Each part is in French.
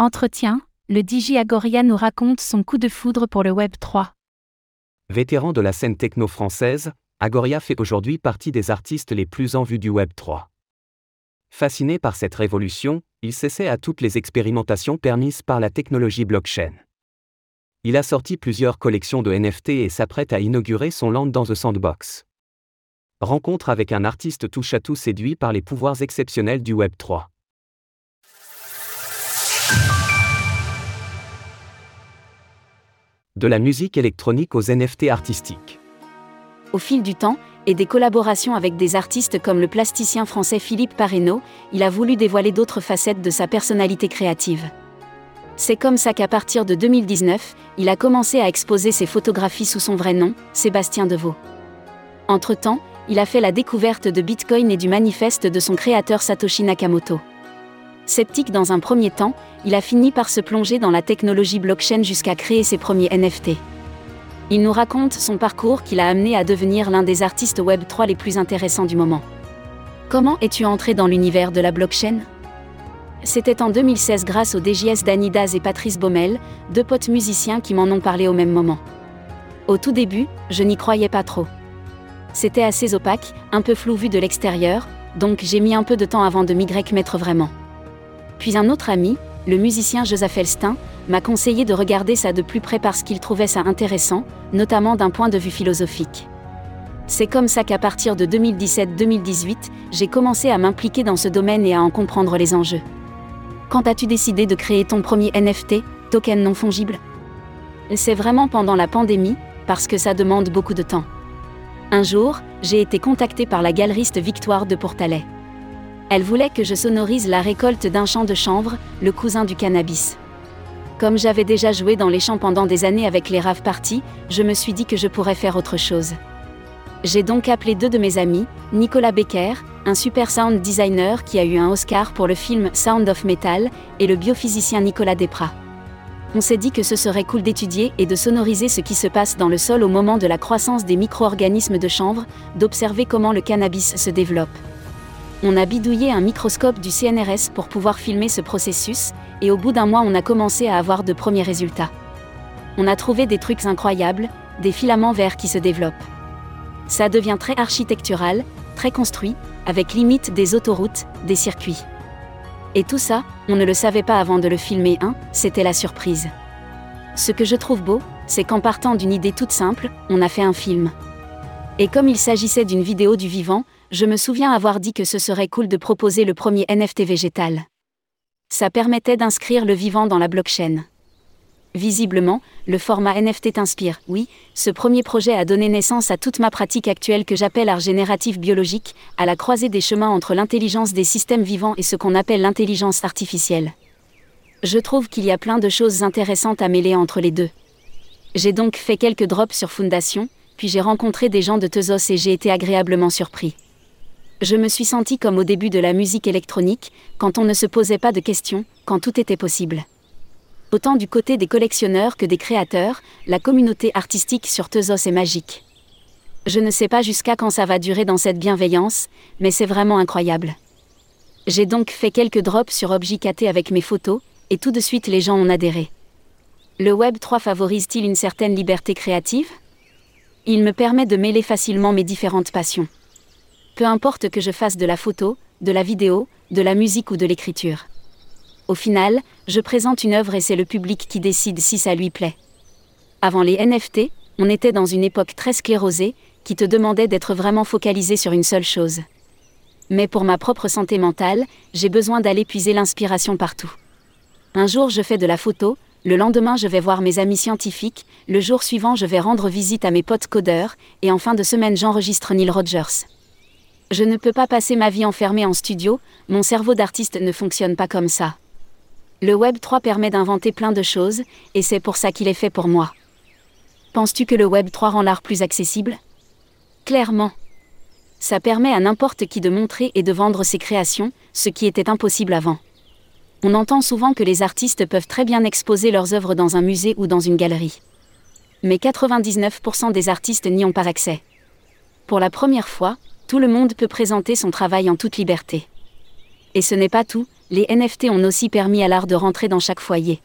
Entretien, le DJ Agoria nous raconte son coup de foudre pour le Web 3. Vétéran de la scène techno française, Agoria fait aujourd'hui partie des artistes les plus en vue du Web 3. Fasciné par cette révolution, il s'essaie à toutes les expérimentations permises par la technologie blockchain. Il a sorti plusieurs collections de NFT et s'apprête à inaugurer son Land dans the Sandbox. Rencontre avec un artiste touche à tout séduit par les pouvoirs exceptionnels du Web 3. De la musique électronique aux NFT artistiques. Au fil du temps, et des collaborations avec des artistes comme le plasticien français Philippe Parreno, il a voulu dévoiler d'autres facettes de sa personnalité créative. C'est comme ça qu'à partir de 2019, il a commencé à exposer ses photographies sous son vrai nom, Sébastien Deveau. Entre-temps, il a fait la découverte de Bitcoin et du manifeste de son créateur Satoshi Nakamoto. Sceptique dans un premier temps, il a fini par se plonger dans la technologie blockchain jusqu'à créer ses premiers NFT. Il nous raconte son parcours qui l'a amené à devenir l'un des artistes Web3 les plus intéressants du moment. Comment es-tu entré dans l'univers de la blockchain? C'était en 2016 grâce aux DJS Daz et Patrice Baumel, deux potes musiciens qui m'en ont parlé au même moment. Au tout début, je n'y croyais pas trop. C'était assez opaque, un peu flou vu de l'extérieur, donc j'ai mis un peu de temps avant de m'y mettre vraiment. Puis un autre ami, le musicien Joseph Elstin, m'a conseillé de regarder ça de plus près parce qu'il trouvait ça intéressant, notamment d'un point de vue philosophique. C'est comme ça qu'à partir de 2017-2018, j'ai commencé à m'impliquer dans ce domaine et à en comprendre les enjeux. Quand as-tu décidé de créer ton premier NFT, token non fongible? C'est vraiment pendant la pandémie, parce que ça demande beaucoup de temps. Un jour, j'ai été contacté par la galeriste Victoire de Portalet. Elle voulait que je sonorise la récolte d'un champ de chanvre, le cousin du cannabis. Comme j'avais déjà joué dans les champs pendant des années avec les rave parties, je me suis dit que je pourrais faire autre chose. J'ai donc appelé deux de mes amis, Nicolas Becker, un super sound designer qui a eu un Oscar pour le film Sound of Metal, et le biophysicien Nicolas Desprats. On s'est dit que ce serait cool d'étudier et de sonoriser ce qui se passe dans le sol au moment de la croissance des micro-organismes de chanvre, d'observer comment le cannabis se développe. On a bidouillé un microscope du CNRS pour pouvoir filmer ce processus, et au bout d'un mois on a commencé à avoir de premiers résultats. On a trouvé des trucs incroyables, des filaments verts qui se développent. Ça devient très architectural, très construit, avec limite des autoroutes, des circuits. Et tout ça, on ne le savait pas avant de le filmer, hein, c'était la surprise. Ce que je trouve beau, c'est qu'en partant d'une idée toute simple, on a fait un film. Et comme il s'agissait d'une vidéo du vivant, je me souviens avoir dit que ce serait cool de proposer le premier NFT végétal. Ça permettait d'inscrire le vivant dans la blockchain. Visiblement, le format NFT t'inspire. Oui, ce premier projet a donné naissance à toute ma pratique actuelle que j'appelle art génératif biologique, à la croisée des chemins entre l'intelligence des systèmes vivants et ce qu'on appelle l'intelligence artificielle. Je trouve qu'il y a plein de choses intéressantes à mêler entre les deux. J'ai donc fait quelques drops sur Fondation, puis j'ai rencontré des gens de Tezos et j'ai été agréablement surpris je me suis senti comme au début de la musique électronique, quand on ne se posait pas de questions, quand tout était possible. Autant du côté des collectionneurs que des créateurs, la communauté artistique sur Tezos est magique. Je ne sais pas jusqu'à quand ça va durer dans cette bienveillance, mais c'est vraiment incroyable. J'ai donc fait quelques drops sur ObjKT avec mes photos, et tout de suite les gens ont adhéré. Le Web 3 favorise-t-il une certaine liberté créative? Il me permet de mêler facilement mes différentes passions peu importe que je fasse de la photo, de la vidéo, de la musique ou de l'écriture. Au final, je présente une œuvre et c'est le public qui décide si ça lui plaît. Avant les NFT, on était dans une époque très sclérosée, qui te demandait d'être vraiment focalisé sur une seule chose. Mais pour ma propre santé mentale, j'ai besoin d'aller puiser l'inspiration partout. Un jour je fais de la photo, le lendemain je vais voir mes amis scientifiques, le jour suivant je vais rendre visite à mes potes codeurs, et en fin de semaine j'enregistre Neil Rogers. Je ne peux pas passer ma vie enfermée en studio, mon cerveau d'artiste ne fonctionne pas comme ça. Le Web 3 permet d'inventer plein de choses, et c'est pour ça qu'il est fait pour moi. Penses-tu que le Web 3 rend l'art plus accessible? Clairement. Ça permet à n'importe qui de montrer et de vendre ses créations, ce qui était impossible avant. On entend souvent que les artistes peuvent très bien exposer leurs œuvres dans un musée ou dans une galerie. Mais 99% des artistes n'y ont pas accès. Pour la première fois, tout le monde peut présenter son travail en toute liberté. Et ce n'est pas tout, les NFT ont aussi permis à l'art de rentrer dans chaque foyer.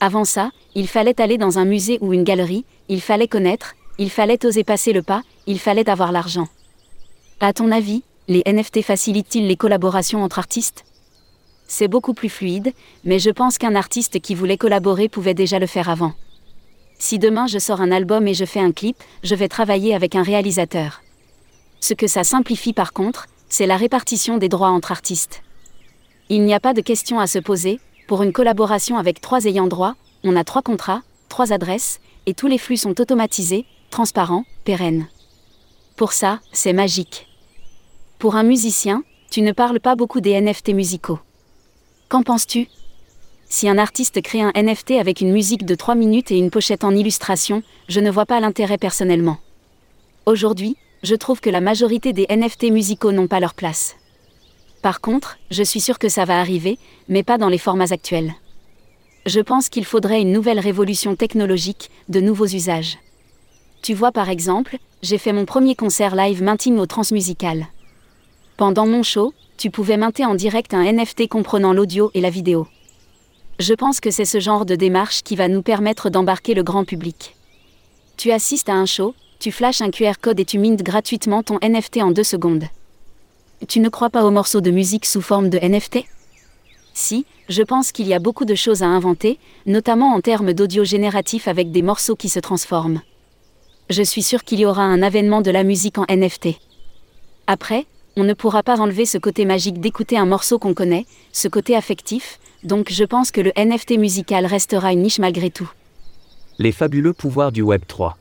Avant ça, il fallait aller dans un musée ou une galerie, il fallait connaître, il fallait oser passer le pas, il fallait avoir l'argent. À ton avis, les NFT facilitent-ils les collaborations entre artistes? C'est beaucoup plus fluide, mais je pense qu'un artiste qui voulait collaborer pouvait déjà le faire avant. Si demain je sors un album et je fais un clip, je vais travailler avec un réalisateur. Ce que ça simplifie par contre, c'est la répartition des droits entre artistes. Il n'y a pas de question à se poser, pour une collaboration avec trois ayants droit, on a trois contrats, trois adresses, et tous les flux sont automatisés, transparents, pérennes. Pour ça, c'est magique. Pour un musicien, tu ne parles pas beaucoup des NFT musicaux. Qu'en penses-tu? Si un artiste crée un NFT avec une musique de 3 minutes et une pochette en illustration, je ne vois pas l'intérêt personnellement. Aujourd'hui, je trouve que la majorité des NFT musicaux n'ont pas leur place. Par contre, je suis sûr que ça va arriver, mais pas dans les formats actuels. Je pense qu'il faudrait une nouvelle révolution technologique, de nouveaux usages. Tu vois par exemple, j'ai fait mon premier concert live Mintime au Transmusical. Pendant mon show, tu pouvais minter en direct un NFT comprenant l'audio et la vidéo. Je pense que c'est ce genre de démarche qui va nous permettre d'embarquer le grand public. Tu assistes à un show, tu flashes un QR code et tu mintes gratuitement ton NFT en deux secondes. Tu ne crois pas aux morceaux de musique sous forme de NFT Si, je pense qu'il y a beaucoup de choses à inventer, notamment en termes d'audio génératif avec des morceaux qui se transforment. Je suis sûr qu'il y aura un avènement de la musique en NFT. Après, on ne pourra pas enlever ce côté magique d'écouter un morceau qu'on connaît, ce côté affectif, donc je pense que le NFT musical restera une niche malgré tout. Les fabuleux pouvoirs du Web 3.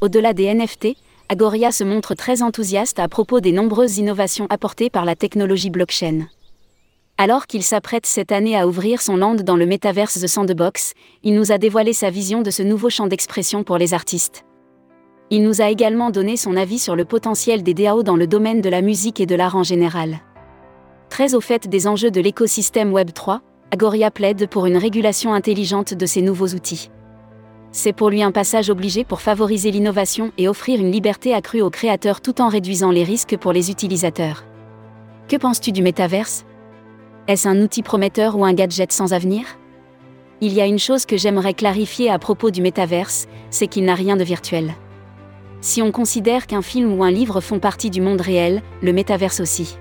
Au-delà des NFT, Agoria se montre très enthousiaste à propos des nombreuses innovations apportées par la technologie blockchain. Alors qu'il s'apprête cette année à ouvrir son land dans le metaverse The Sandbox, il nous a dévoilé sa vision de ce nouveau champ d'expression pour les artistes. Il nous a également donné son avis sur le potentiel des DAO dans le domaine de la musique et de l'art en général. Très au fait des enjeux de l'écosystème Web3, Agoria plaide pour une régulation intelligente de ces nouveaux outils. C'est pour lui un passage obligé pour favoriser l'innovation et offrir une liberté accrue aux créateurs tout en réduisant les risques pour les utilisateurs. Que penses-tu du métaverse? Est-ce un outil prometteur ou un gadget sans avenir? Il y a une chose que j'aimerais clarifier à propos du métaverse, c'est qu'il n'a rien de virtuel. Si on considère qu'un film ou un livre font partie du monde réel, le métaverse aussi.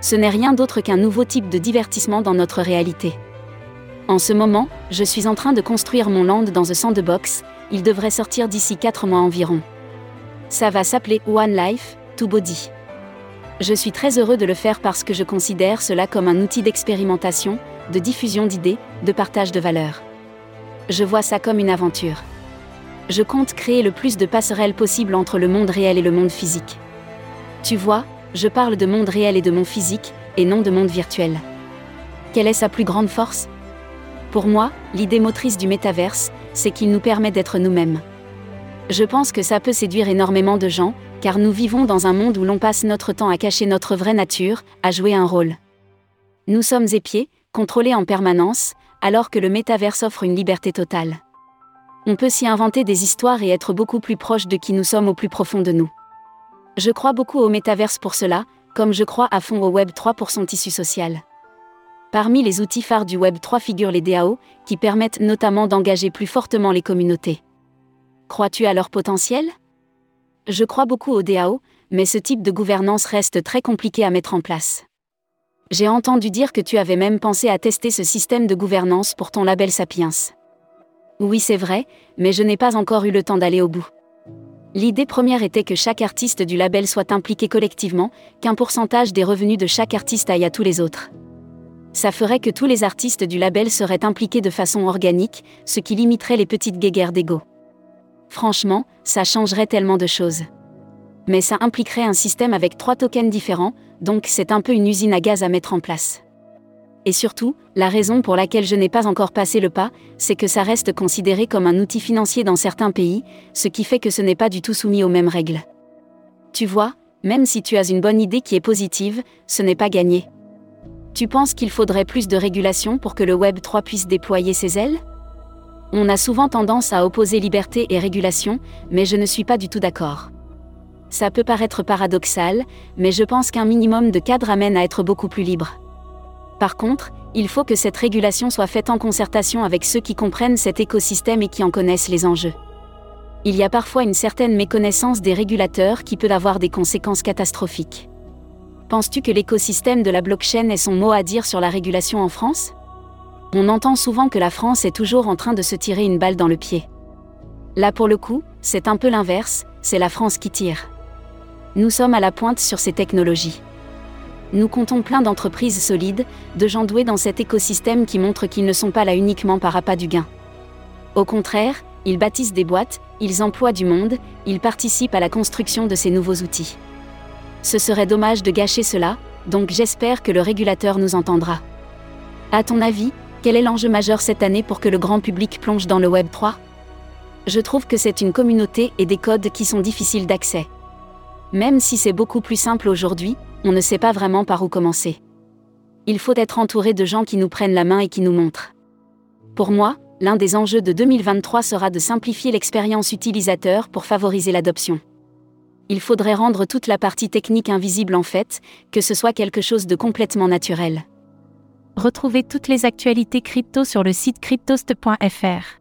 Ce n'est rien d'autre qu'un nouveau type de divertissement dans notre réalité. En ce moment, je suis en train de construire mon land dans The Sandbox, il devrait sortir d'ici 4 mois environ. Ça va s'appeler One Life, Two Body. Je suis très heureux de le faire parce que je considère cela comme un outil d'expérimentation, de diffusion d'idées, de partage de valeurs. Je vois ça comme une aventure. Je compte créer le plus de passerelles possible entre le monde réel et le monde physique. Tu vois, je parle de monde réel et de monde physique, et non de monde virtuel. Quelle est sa plus grande force? Pour moi, l'idée motrice du métaverse, c'est qu'il nous permet d'être nous-mêmes. Je pense que ça peut séduire énormément de gens, car nous vivons dans un monde où l'on passe notre temps à cacher notre vraie nature, à jouer un rôle. Nous sommes épiés, contrôlés en permanence, alors que le métaverse offre une liberté totale. On peut s'y inventer des histoires et être beaucoup plus proche de qui nous sommes au plus profond de nous. Je crois beaucoup au métaverse pour cela, comme je crois à fond au Web 3 pour son tissu social. Parmi les outils phares du Web 3 figurent les DAO, qui permettent notamment d'engager plus fortement les communautés. Crois-tu à leur potentiel? Je crois beaucoup aux DAO, mais ce type de gouvernance reste très compliqué à mettre en place. J'ai entendu dire que tu avais même pensé à tester ce système de gouvernance pour ton label Sapiens. Oui, c'est vrai, mais je n'ai pas encore eu le temps d'aller au bout. L'idée première était que chaque artiste du label soit impliqué collectivement, qu'un pourcentage des revenus de chaque artiste aille à tous les autres ça ferait que tous les artistes du label seraient impliqués de façon organique, ce qui limiterait les petites guéguerres d'ego. Franchement, ça changerait tellement de choses. Mais ça impliquerait un système avec trois tokens différents, donc c'est un peu une usine à gaz à mettre en place. Et surtout, la raison pour laquelle je n'ai pas encore passé le pas, c'est que ça reste considéré comme un outil financier dans certains pays, ce qui fait que ce n'est pas du tout soumis aux mêmes règles. Tu vois, même si tu as une bonne idée qui est positive, ce n'est pas gagné. Tu penses qu'il faudrait plus de régulation pour que le Web 3 puisse déployer ses ailes? On a souvent tendance à opposer liberté et régulation, mais je ne suis pas du tout d'accord. Ça peut paraître paradoxal, mais je pense qu'un minimum de cadre amène à être beaucoup plus libre. Par contre, il faut que cette régulation soit faite en concertation avec ceux qui comprennent cet écosystème et qui en connaissent les enjeux. Il y a parfois une certaine méconnaissance des régulateurs qui peut avoir des conséquences catastrophiques. Penses-tu que l'écosystème de la blockchain ait son mot à dire sur la régulation en France? On entend souvent que la France est toujours en train de se tirer une balle dans le pied. Là pour le coup, c'est un peu l'inverse, c'est la France qui tire. Nous sommes à la pointe sur ces technologies. Nous comptons plein d'entreprises solides, de gens doués dans cet écosystème qui montrent qu'ils ne sont pas là uniquement par appât du gain. Au contraire, ils bâtissent des boîtes, ils emploient du monde, ils participent à la construction de ces nouveaux outils. Ce serait dommage de gâcher cela, donc j'espère que le régulateur nous entendra. À ton avis, quel est l'enjeu majeur cette année pour que le grand public plonge dans le Web 3 Je trouve que c'est une communauté et des codes qui sont difficiles d'accès. Même si c'est beaucoup plus simple aujourd'hui, on ne sait pas vraiment par où commencer. Il faut être entouré de gens qui nous prennent la main et qui nous montrent. Pour moi, l'un des enjeux de 2023 sera de simplifier l'expérience utilisateur pour favoriser l'adoption. Il faudrait rendre toute la partie technique invisible en fait, que ce soit quelque chose de complètement naturel. Retrouvez toutes les actualités crypto sur le site cryptost.fr.